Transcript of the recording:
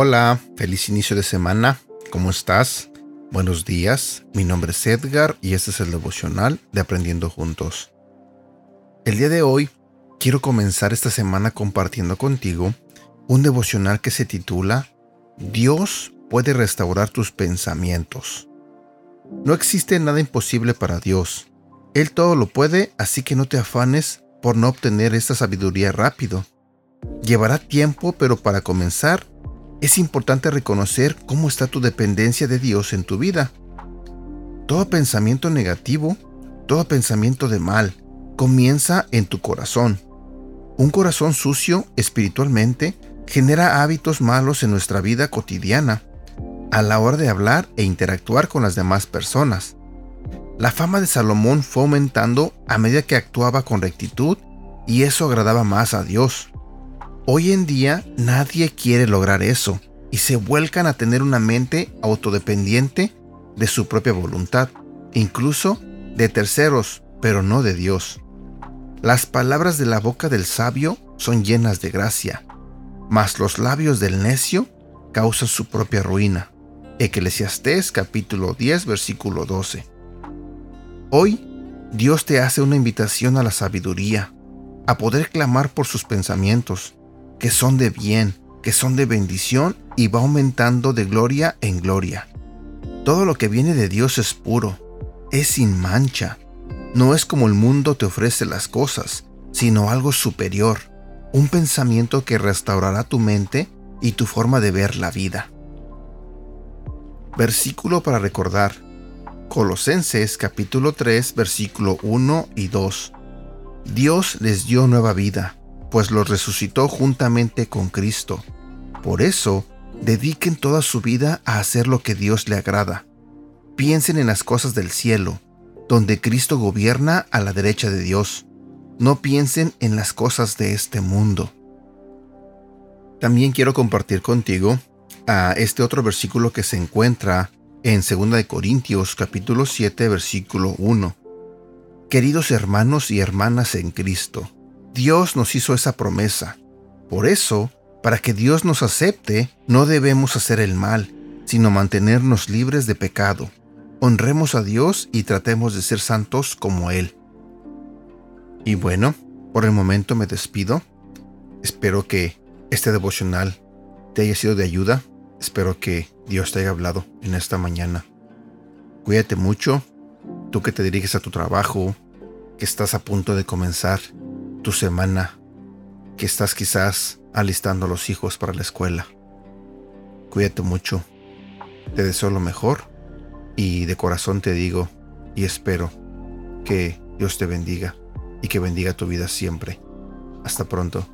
Hola, feliz inicio de semana. ¿Cómo estás? Buenos días, mi nombre es Edgar y este es el devocional de Aprendiendo Juntos. El día de hoy quiero comenzar esta semana compartiendo contigo un devocional que se titula Dios puede restaurar tus pensamientos. No existe nada imposible para Dios. Él todo lo puede, así que no te afanes por no obtener esta sabiduría rápido. Llevará tiempo, pero para comenzar es importante reconocer cómo está tu dependencia de Dios en tu vida. Todo pensamiento negativo, todo pensamiento de mal, comienza en tu corazón. Un corazón sucio espiritualmente genera hábitos malos en nuestra vida cotidiana, a la hora de hablar e interactuar con las demás personas. La fama de Salomón fue aumentando a medida que actuaba con rectitud y eso agradaba más a Dios. Hoy en día nadie quiere lograr eso y se vuelcan a tener una mente autodependiente de su propia voluntad, incluso de terceros, pero no de Dios. Las palabras de la boca del sabio son llenas de gracia, mas los labios del necio causan su propia ruina. Eclesiastés capítulo 10 versículo 12. Hoy Dios te hace una invitación a la sabiduría, a poder clamar por sus pensamientos, que son de bien, que son de bendición y va aumentando de gloria en gloria. Todo lo que viene de Dios es puro, es sin mancha. No es como el mundo te ofrece las cosas, sino algo superior, un pensamiento que restaurará tu mente y tu forma de ver la vida. Versículo para recordar. Colosenses capítulo 3 versículo 1 y 2. Dios les dio nueva vida pues los resucitó juntamente con Cristo. Por eso, dediquen toda su vida a hacer lo que Dios le agrada. Piensen en las cosas del cielo, donde Cristo gobierna a la derecha de Dios. No piensen en las cosas de este mundo. También quiero compartir contigo a este otro versículo que se encuentra en 2 Corintios capítulo 7 versículo 1. Queridos hermanos y hermanas en Cristo, Dios nos hizo esa promesa. Por eso, para que Dios nos acepte, no debemos hacer el mal, sino mantenernos libres de pecado. Honremos a Dios y tratemos de ser santos como Él. Y bueno, por el momento me despido. Espero que este devocional te haya sido de ayuda. Espero que Dios te haya hablado en esta mañana. Cuídate mucho, tú que te diriges a tu trabajo, que estás a punto de comenzar tu semana, que estás quizás alistando a los hijos para la escuela. Cuídate mucho, te deseo lo mejor y de corazón te digo y espero que Dios te bendiga y que bendiga tu vida siempre. Hasta pronto.